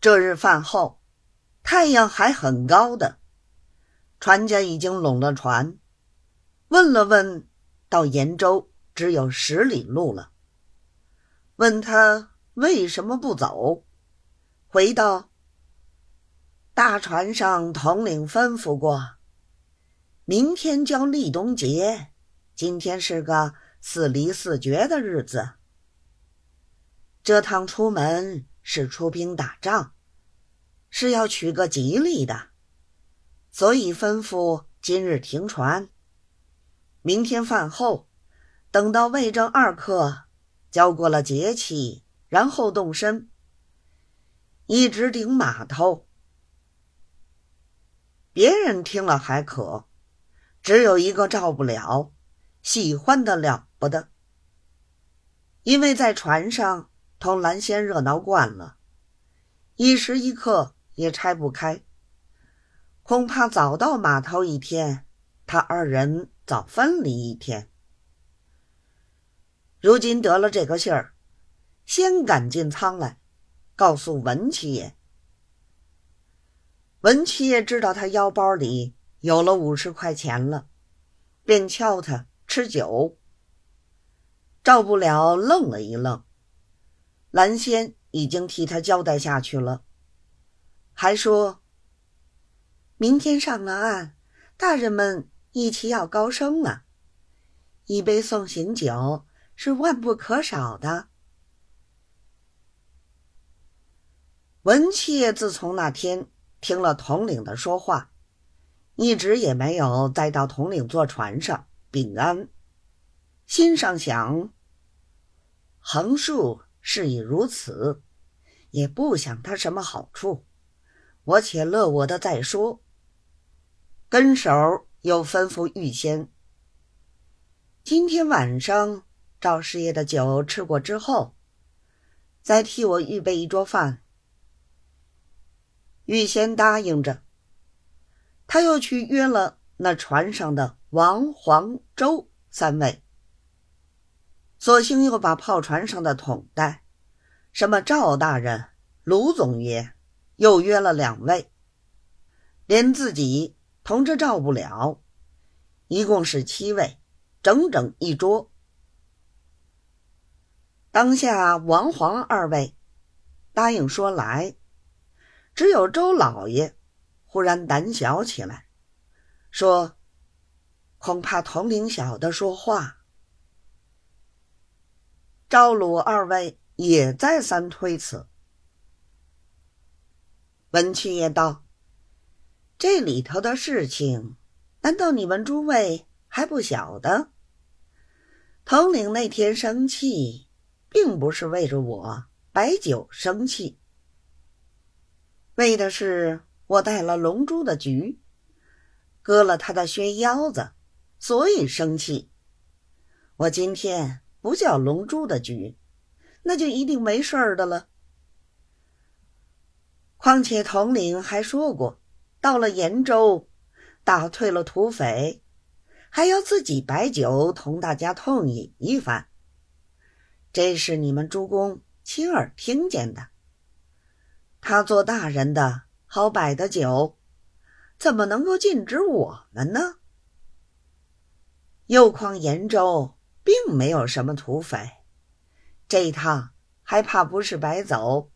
这日饭后，太阳还很高的，船家已经拢了船，问了问，到延州只有十里路了。问他为什么不走，回道：“大船上统领吩咐过，明天叫立冬节，今天是个四离四绝的日子。这趟出门。”是出兵打仗，是要取个吉利的，所以吩咐今日停船。明天饭后，等到魏正二刻，交过了节气，然后动身，一直顶码头。别人听了还可，只有一个照不了，喜欢的了不得，因为在船上。同蓝仙热闹惯了，一时一刻也拆不开。恐怕早到码头一天，他二人早分离一天。如今得了这个信儿，先赶进仓来，告诉文七爷。文七爷知道他腰包里有了五十块钱了，便敲他吃酒。赵不了愣了一愣。蓝仙已经替他交代下去了，还说：“明天上了岸，大人们一起要高升了，一杯送行酒是万不可少的。”文七爷自从那天听了统领的说话，一直也没有再到统领坐船上禀安，心上想：横竖。事已如此，也不想他什么好处，我且乐我的再说。跟手又吩咐玉仙：今天晚上赵师爷的酒吃过之后，再替我预备一桌饭。玉仙答应着，他又去约了那船上的王、黄、周三位。索性又把炮船上的统带，什么赵大人、卢总爷，又约了两位，连自己同着赵不了，一共是七位，整整一桌。当下王黄二位答应说来，只有周老爷忽然胆小起来，说：“恐怕统领小的说话。”赵鲁二位也再三推辞。文七爷道：“这里头的事情，难道你们诸位还不晓得？统领那天生气，并不是为着我摆酒生气，为的是我带了龙珠的局，割了他的靴腰子，所以生气。我今天。”不叫龙珠的局，那就一定没事儿的了。况且统领还说过，到了延州，打退了土匪，还要自己摆酒同大家痛饮一番。这是你们诸公亲耳听见的。他做大人的好摆的酒，怎么能够禁止我们呢？又况延州。并没有什么土匪，这一趟还怕不是白走。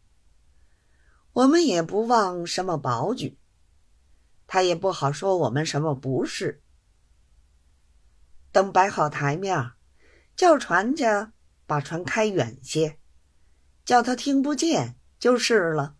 我们也不忘什么保举，他也不好说我们什么不是。等摆好台面，叫船家把船开远些，叫他听不见就是了。